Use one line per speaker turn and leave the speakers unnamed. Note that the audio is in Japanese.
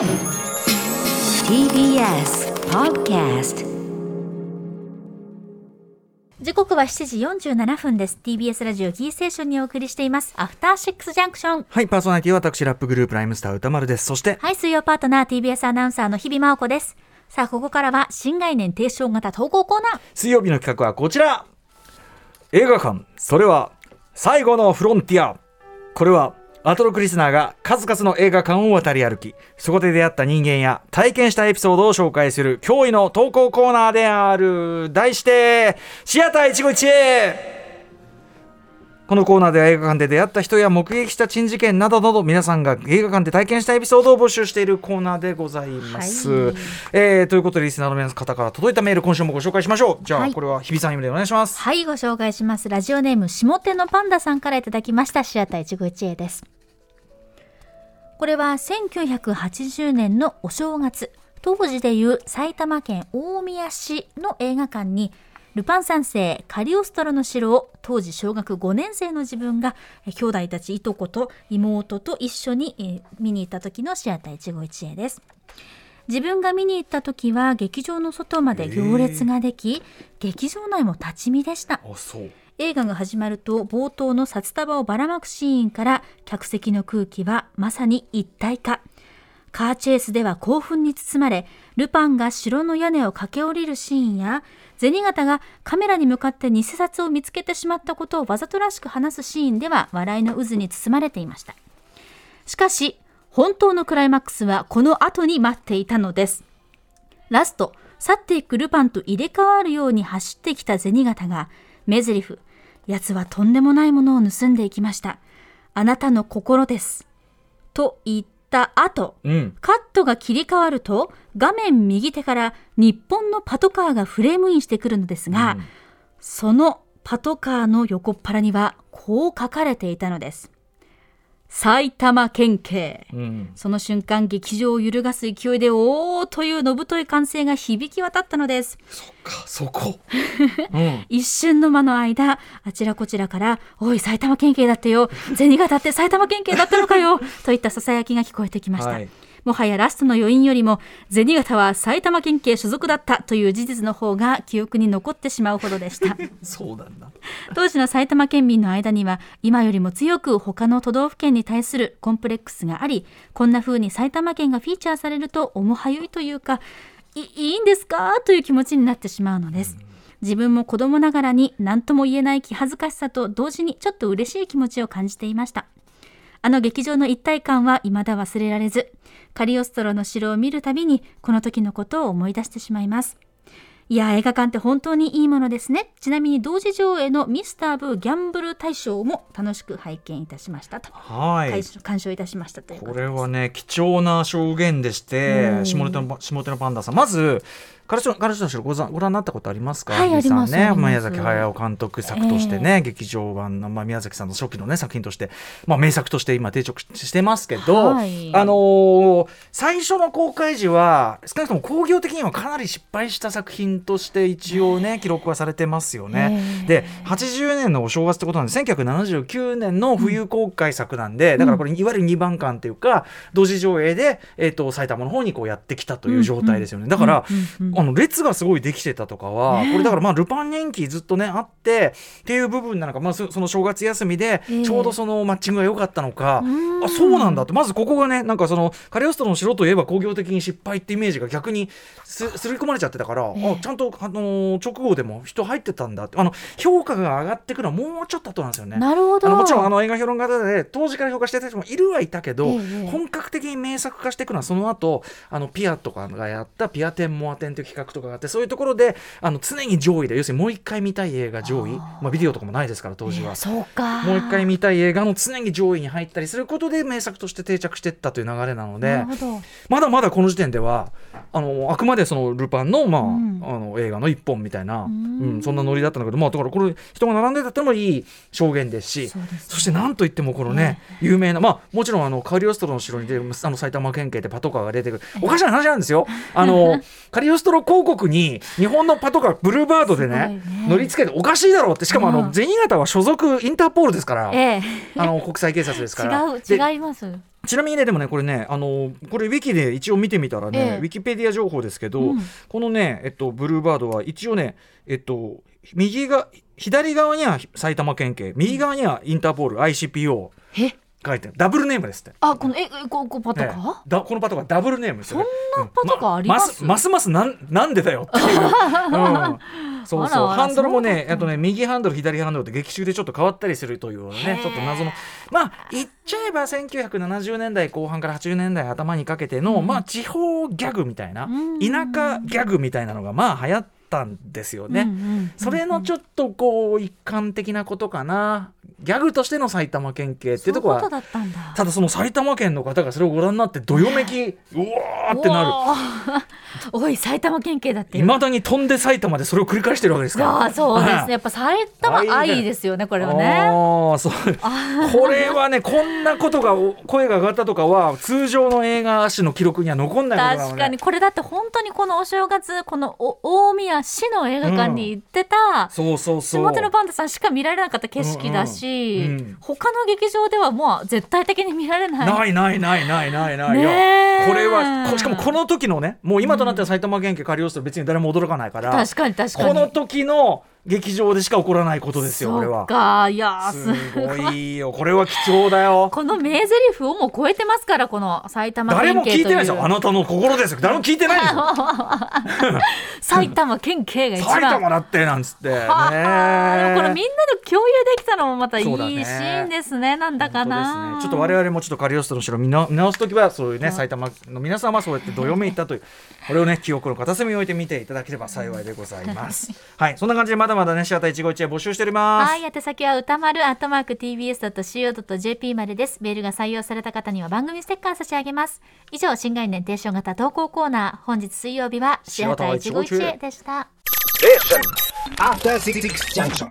TBS Podcast
時刻は7時47分です。TBS ラジオキーステーションにお送りしています。アフターシックスジャンクション
はい、パーソナリティは私、ラップグループライムスター歌丸です。そして、
はい水曜パートナー TBS アナウンサーの日々真央子です。さあここからは新概念提唱型投稿コーナー。
水曜日の企画はこちら。映画館、それは最後のフロンティア。これは、アトロクリスナーが数々の映画館を渡り歩き、そこで出会った人間や体験したエピソードを紹介する驚異の投稿コーナーである。題して、シアター一期一会このコーナーでは映画館で出会った人や目撃した珍事件などなど皆さんが映画館で体験したエピソードを募集しているコーナーでございます。
はい
えーということでリスナーの皆方から届いたメール今週もご紹介しましょう。じゃあ、
はい
これは日比さん読みでお願いします。
はいご紹介しますラジオネーム下手のパンダさんからいただきましたシアター一期一会ですこれは1980年のお正月。当時でいう埼玉県大宮市の映画館にルパン三世カリオストロの城を当時小学5年生の自分が兄弟たちいとこと妹と一緒に見に行った時のシアター一期一会です。自分が見に行った時は劇場の外まで行列ができ、劇場内も立ち見でした。
あ、そう。
映画が始まると冒頭の札束をばらまくシーンから客席の空気はまさに一体化。カーチェイスでは興奮に包まれルパンが城の屋根を駆け下りるシーンや銭形がカメラに向かって偽札を見つけてしまったことをわざとらしく話すシーンでは笑いの渦に包まれていました。しかし本当のクライマックスはこの後に待っていたのです。ラスト、去っていくルパンと入れ替わるように走ってきた銭形が、目台詞、奴はとんでもないものを盗んでいきました。あなたの心です。と言った後、
うん。
カットが切り替わると、画面右手から日本のパトカーがフレームインしてくるのですが、
うん
そのパトカーの横っ腹には、こう書かれていたのです。埼玉県警。
うん。
その瞬間、劇場を揺るがす勢いで、おーというのぶとい歓声が響き渡ったのです。
か、そこ。うん。
一瞬の間の間、あちらこちらから、おい、埼玉県警だってよ、銭形って埼玉県警だったのかよ、といった囁きが聞こえてきました。
はい
もはやラストの余韻よりも、銭形は埼玉県警所属だったという事実の方が記憶に残ってしまうほどでした。
そうなんだ。
当時の埼玉県民の間には今よりも強く他の都道府県に対するコンプレックスがありこんな風に埼玉県がフィーチャーされると面はゆいというかいいいんですか？という気持ちになってしまうのです。自分も子供ながらに何とも言えない気恥ずかしさと同時にちょっと嬉しい気持ちを感じていました。あの劇場の一体感は未だ忘れられず、カリオストロの城を見るたびにこの時のことを思い出してしまいます。いや、映画館って本当にいいものですね。ちなみに同時上映のミスターブーギャンブル大賞も楽しく拝見いたしましたと。
はい。
鑑賞いたしましたというこ
れはね貴重な証言でして、
うん
下手の下手のパンダさんまずカルチョカルチョの城ござご覧になったことありますか？
はい
ね。宮崎駿監督作としてね、劇場版の、まあ、宮崎さんの初期のね作品として、まあ、名作として今定着してますけど、
はい。
あのー最初の公開時は少なくとも興行的にはかなり失敗した作品として一応ね記録はされてますよね。
ええ。
で80年のお正月ってことなんで1979年の冬公開作なんで、だからこれいわゆる2番館っていうか同時上映で、えー、と埼玉の方にこうやってきたという状態ですよね、だから、
うんうんうん
あの列がすごいできてたとかは、これだからまあルパン人気ずっとねあってっていう部分なのか、まあ、そその正月休みで
ええ。
ちょうどそのマッチングが良かったのか、
うん。
あそうなんだってまずここがねなんかそのカリオストロの城といえば工業的に失敗ってイメージが逆にすすり込まれちゃってたから、あちゃんと、あのー直後でも人入ってたんだって。あの評価が上がってくるのはもうちょっと後なんですよね。
なるほど。
あのもちろんあの映画評論家で当時から評価してた人もいるはいたけど、
ええ
本格的に名作化していくのはその後あのピアとかがやったピア展モア展という企画とかがあってそういうところであの常に上位で要するにもう一回見たい映画上位まあ、ビデオとかもないですから当時は。
そうか。
もう一回見たい映画の常に上位に入ったりすることで名作として定着していったという流れなので。まだまだこの時点ではあのあくまでそのルパンの,、まあ
うん
あの映画の一本みたいな、
ん
うんそんなノリだったんだけど、まあ、だからこれ人が並んでたってのもいい証言ですし
ね
そしてなんといってもこのね、有名な、まあ、もちろんあのカリオストロの城に出るあの埼玉県警でパトカーが出てくるおかしな話なんですよ。あの カリオストロ広告に日本のパトカーブルーバードでね
ね
乗り付けておかしいだろうってしかもあ
うん
の銭形は所属インターポールですから。
ええ。
あの国際警察ですから。
違う
で
違います。
ちなみにねでもねこれねあのこれウィキで一応見てみたらね、
ええ
ウィキペディア情報ですけど、
うん
このねえっとブルーバードは一応ねえっと右が左側には埼玉県警右側にはインターポール ICPO
え？
書いてダブルネームですって。
あこのええここパト
ええ。
カ
だこのパトカーダブルネームですよね。
そんなパトカーあります？
うんますますなんなんでだよっていう、うん。そうそう。ハンドルもねあとね右ハンドル左ハンドルって劇中でちょっと変わったりするというねちょっと謎の。まあ言っちゃえば1970年代後半から80年代頭にかけての、まあ地方ギャグみたいな、
うん。
田舎ギャグみたいなのがまあ流行ったんですよね。
うんうん
それのちょっとこう一環的なことかなギャグとしての埼玉県警っていうところは
たんだ。
ただその埼玉県の方がそれをご覧になってどよめきうわー。ってなる。
おい埼玉県警だって
いまだに飛んで埼玉でそれを繰り返してるわけです
い
か。ら
やーそうですね。やっぱ埼玉
愛
ですよねこれはね。
ああそう。これはねこんなことがお声が上がったとかは通常の映画史の記録には残んないね。
確かに。これだって本当にこのお正月このお大宮市の映画館に行ってた、
そうそうそう。
下手のパンダさんしか見られなかった景色だし、
うんうんうん
他の劇場ではもう絶対的に見られない。
ないないないないないない、い
ね
これはこしかもこの時のねもう今となっては埼玉県警借り寄せて別に誰も驚かないから、
確かに確かに。
この時の劇場でしか起こらないことですよこれ
そ
は。
っかいやー
す
す
ごい。よこれは貴重だよ。
この名台詞をもう超えてますからこの埼玉
誰も
県警とい
聞いてないですよ。あ
う。
なたの心ですよ。誰も聞いてないですよ
埼玉県警が一
埼
番。
玉だってなんつって。ね
これみんなで共有できたのもまたいいシーンですねなんだかな。
ね、ちょっと我々もちょっとカリオストの城見な見直す時はそういうね埼玉の皆様はそうやってどよめいたというこれをね記憶の片隅に置いて見ていただければ幸いでございます。はいそんな感じでまだまだねシアター一期一会募集しております
はい、宛先は歌丸アットマーク tbs.co.jp までです。メールが採用された方には番組ステッカー差し上げます。以上、新概念提唱型投稿コーナー、本日水曜日はシアター一期一会でした。
After Six Junction.